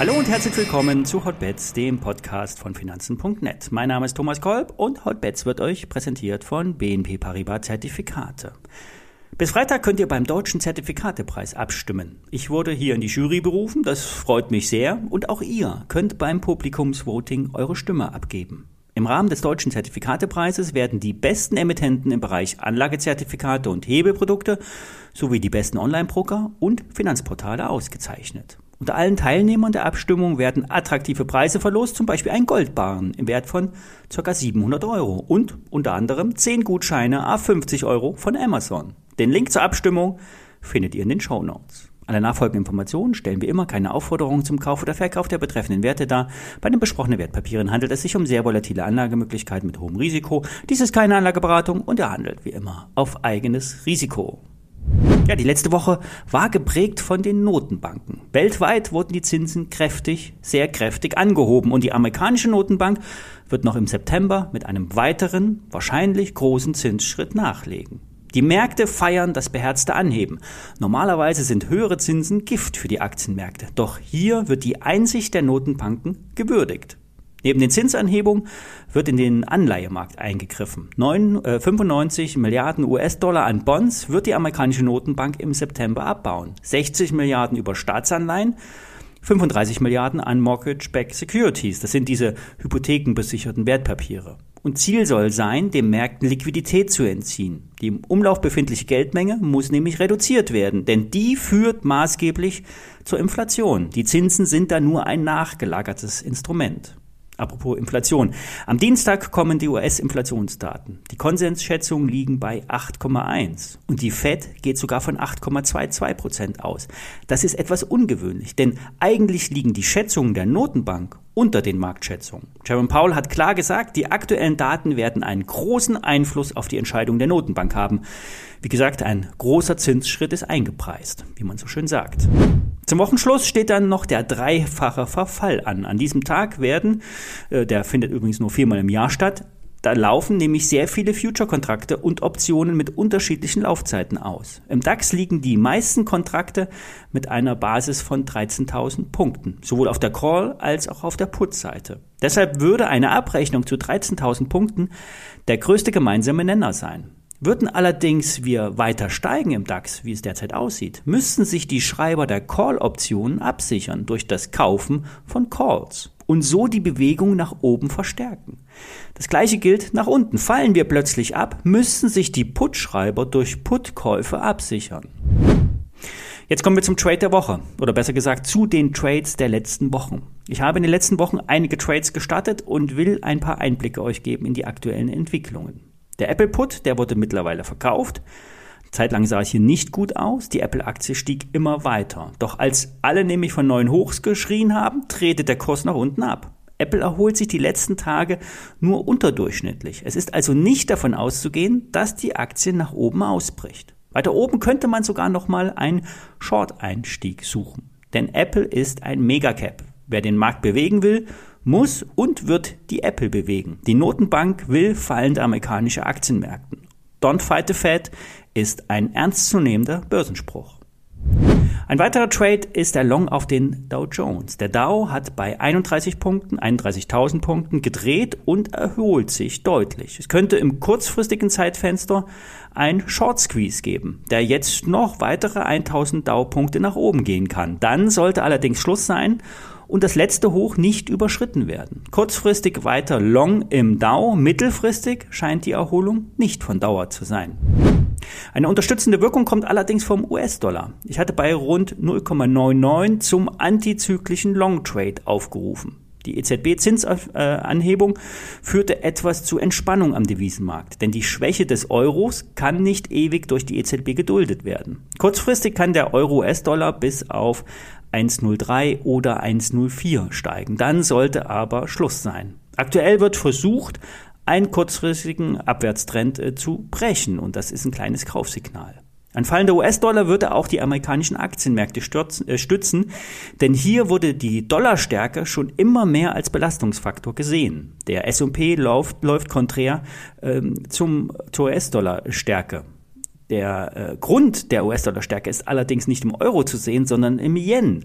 Hallo und herzlich willkommen zu Hotbets, dem Podcast von Finanzen.net. Mein Name ist Thomas Kolb und Hotbets wird euch präsentiert von BNP Paribas Zertifikate. Bis Freitag könnt ihr beim deutschen Zertifikatepreis abstimmen. Ich wurde hier in die Jury berufen, das freut mich sehr und auch ihr könnt beim Publikumsvoting eure Stimme abgeben. Im Rahmen des deutschen Zertifikatepreises werden die besten Emittenten im Bereich Anlagezertifikate und Hebelprodukte sowie die besten Online-Broker und Finanzportale ausgezeichnet. Unter allen Teilnehmern der Abstimmung werden attraktive Preise verlost, zum Beispiel ein Goldbarren im Wert von ca. 700 Euro und unter anderem 10 Gutscheine a 50 Euro von Amazon. Den Link zur Abstimmung findet ihr in den Show Notes. Alle nachfolgenden Informationen stellen wir immer keine Aufforderung zum Kauf oder Verkauf der betreffenden Werte dar. Bei den besprochenen Wertpapieren handelt es sich um sehr volatile Anlagemöglichkeiten mit hohem Risiko. Dies ist keine Anlageberatung und er handelt wie immer auf eigenes Risiko. Ja, die letzte Woche war geprägt von den Notenbanken. Weltweit wurden die Zinsen kräftig, sehr kräftig angehoben und die amerikanische Notenbank wird noch im September mit einem weiteren, wahrscheinlich großen Zinsschritt nachlegen. Die Märkte feiern das beherzte Anheben. Normalerweise sind höhere Zinsen Gift für die Aktienmärkte. Doch hier wird die Einsicht der Notenbanken gewürdigt. Neben den Zinsanhebungen wird in den Anleihemarkt eingegriffen. 9, äh, 95 Milliarden US-Dollar an Bonds wird die amerikanische Notenbank im September abbauen. 60 Milliarden über Staatsanleihen, 35 Milliarden an Mortgage-Backed Securities. Das sind diese hypothekenbesicherten Wertpapiere. Und Ziel soll sein, den Märkten Liquidität zu entziehen. Die im Umlauf befindliche Geldmenge muss nämlich reduziert werden, denn die führt maßgeblich zur Inflation. Die Zinsen sind da nur ein nachgelagertes Instrument. Apropos Inflation. Am Dienstag kommen die US-Inflationsdaten. Die Konsensschätzungen liegen bei 8,1 und die Fed geht sogar von 8,22 Prozent aus. Das ist etwas ungewöhnlich, denn eigentlich liegen die Schätzungen der Notenbank unter den Marktschätzungen. Jerome Powell hat klar gesagt, die aktuellen Daten werden einen großen Einfluss auf die Entscheidung der Notenbank haben. Wie gesagt, ein großer Zinsschritt ist eingepreist, wie man so schön sagt. Zum Wochenschluss steht dann noch der dreifache Verfall an. An diesem Tag werden, äh, der findet übrigens nur viermal im Jahr statt, da laufen nämlich sehr viele Future-Kontrakte und Optionen mit unterschiedlichen Laufzeiten aus. Im DAX liegen die meisten Kontrakte mit einer Basis von 13.000 Punkten, sowohl auf der Call- als auch auf der Put-Seite. Deshalb würde eine Abrechnung zu 13.000 Punkten der größte gemeinsame Nenner sein. Würden allerdings wir weiter steigen im DAX, wie es derzeit aussieht, müssten sich die Schreiber der Call-Optionen absichern durch das Kaufen von Calls und so die Bewegung nach oben verstärken. Das gleiche gilt nach unten. Fallen wir plötzlich ab, müssten sich die Put-Schreiber durch Put-Käufe absichern. Jetzt kommen wir zum Trade der Woche oder besser gesagt zu den Trades der letzten Wochen. Ich habe in den letzten Wochen einige Trades gestartet und will ein paar Einblicke euch geben in die aktuellen Entwicklungen. Der Apple Put, der wurde mittlerweile verkauft. Zeitlang sah es hier nicht gut aus. Die Apple-Aktie stieg immer weiter. Doch als alle nämlich von neuen Hochs geschrien haben, drehte der Kurs nach unten ab. Apple erholt sich die letzten Tage nur unterdurchschnittlich. Es ist also nicht davon auszugehen, dass die Aktie nach oben ausbricht. Weiter oben könnte man sogar nochmal einen Short-Einstieg suchen. Denn Apple ist ein Megacap. Wer den Markt bewegen will, muss und wird die Apple bewegen. Die Notenbank will fallende amerikanische Aktienmärkten. Don't fight the Fed ist ein ernstzunehmender Börsenspruch. Ein weiterer Trade ist der Long auf den Dow Jones. Der Dow hat bei 31 Punkten, 31.000 Punkten gedreht und erholt sich deutlich. Es könnte im kurzfristigen Zeitfenster ein Short Squeeze geben, der jetzt noch weitere 1000 Dow Punkte nach oben gehen kann. Dann sollte allerdings Schluss sein und das letzte Hoch nicht überschritten werden. Kurzfristig weiter long im Dow, mittelfristig scheint die Erholung nicht von Dauer zu sein. Eine unterstützende Wirkung kommt allerdings vom US-Dollar. Ich hatte bei rund 0,99 zum antizyklischen Long Trade aufgerufen. Die EZB-Zinsanhebung führte etwas zu Entspannung am Devisenmarkt, denn die Schwäche des Euros kann nicht ewig durch die EZB geduldet werden. Kurzfristig kann der Euro-US-Dollar bis auf 1,03 oder 1,04 steigen. Dann sollte aber Schluss sein. Aktuell wird versucht, einen kurzfristigen Abwärtstrend äh, zu brechen und das ist ein kleines Kaufsignal. Ein fallender US-Dollar würde auch die amerikanischen Aktienmärkte stürzen, äh, stützen, denn hier wurde die Dollarstärke schon immer mehr als Belastungsfaktor gesehen. Der S&P läuft, läuft konträr ähm, zum, zur US-Dollar-Stärke. Der äh, Grund der US-Dollar-Stärke ist allerdings nicht im Euro zu sehen, sondern im Yen.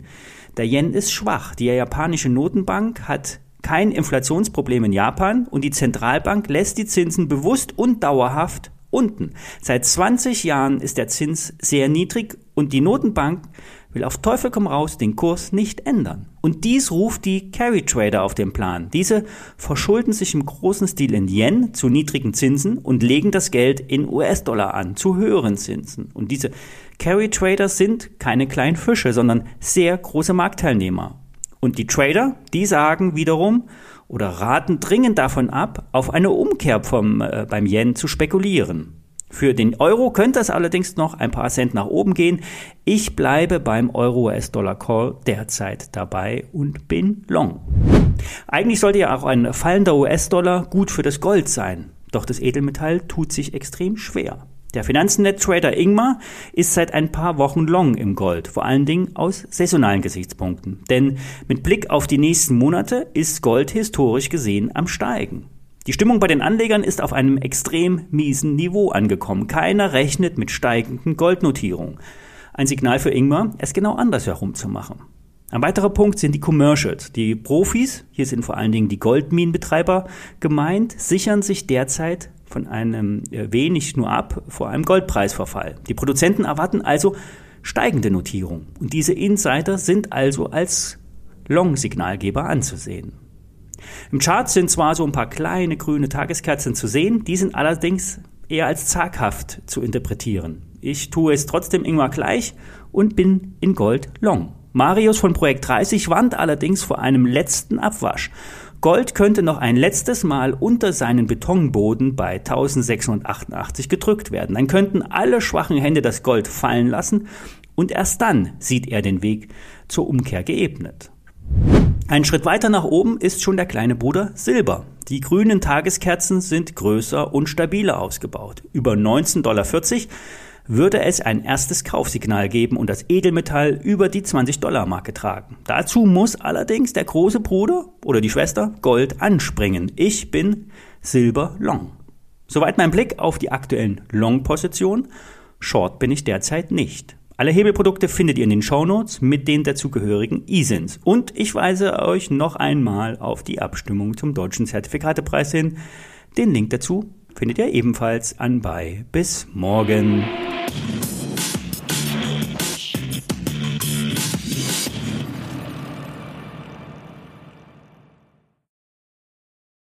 Der Yen ist schwach. Die japanische Notenbank hat kein Inflationsproblem in Japan und die Zentralbank lässt die Zinsen bewusst und dauerhaft unten. Seit 20 Jahren ist der Zins sehr niedrig und die Notenbank will auf Teufel komm raus den Kurs nicht ändern. Und dies ruft die Carry Trader auf den Plan. Diese verschulden sich im großen Stil in Yen zu niedrigen Zinsen und legen das Geld in US-Dollar an zu höheren Zinsen. Und diese Carry Trader sind keine kleinen Fische, sondern sehr große Marktteilnehmer. Und die Trader, die sagen wiederum oder raten dringend davon ab, auf eine Umkehr vom, äh, beim Yen zu spekulieren. Für den Euro könnte es allerdings noch ein paar Cent nach oben gehen. Ich bleibe beim Euro-US-Dollar-Call derzeit dabei und bin long. Eigentlich sollte ja auch ein fallender US-Dollar gut für das Gold sein. Doch das Edelmetall tut sich extrem schwer. Der Finanznet-Trader Ingmar ist seit ein paar Wochen long im Gold, vor allen Dingen aus saisonalen Gesichtspunkten. Denn mit Blick auf die nächsten Monate ist Gold historisch gesehen am Steigen. Die Stimmung bei den Anlegern ist auf einem extrem miesen Niveau angekommen. Keiner rechnet mit steigenden Goldnotierungen. Ein Signal für Ingmar, es genau andersherum zu machen. Ein weiterer Punkt sind die Commercials. Die Profis, hier sind vor allen Dingen die Goldminenbetreiber gemeint, sichern sich derzeit von einem äh, wenig nur ab vor einem Goldpreisverfall. Die Produzenten erwarten also steigende Notierung. Und diese Insider sind also als Long-Signalgeber anzusehen. Im Chart sind zwar so ein paar kleine grüne Tageskerzen zu sehen, die sind allerdings eher als zaghaft zu interpretieren. Ich tue es trotzdem immer gleich und bin in Gold long. Marius von Projekt 30 warnt allerdings vor einem letzten Abwasch. Gold könnte noch ein letztes Mal unter seinen Betonboden bei 1688 gedrückt werden. Dann könnten alle schwachen Hände das Gold fallen lassen und erst dann sieht er den Weg zur Umkehr geebnet. Ein Schritt weiter nach oben ist schon der kleine Bruder Silber. Die grünen Tageskerzen sind größer und stabiler ausgebaut. Über 19,40 Dollar würde es ein erstes Kaufsignal geben und das Edelmetall über die 20 Dollar Marke tragen. Dazu muss allerdings der große Bruder oder die Schwester Gold anspringen. Ich bin Silber Long. Soweit mein Blick auf die aktuellen Long-Positionen. Short bin ich derzeit nicht. Alle Hebelprodukte findet ihr in den Shownotes mit den dazugehörigen ISINs. Und ich weise euch noch einmal auf die Abstimmung zum deutschen Zertifikatepreis hin. Den Link dazu findet ihr ebenfalls anbei. Bis morgen.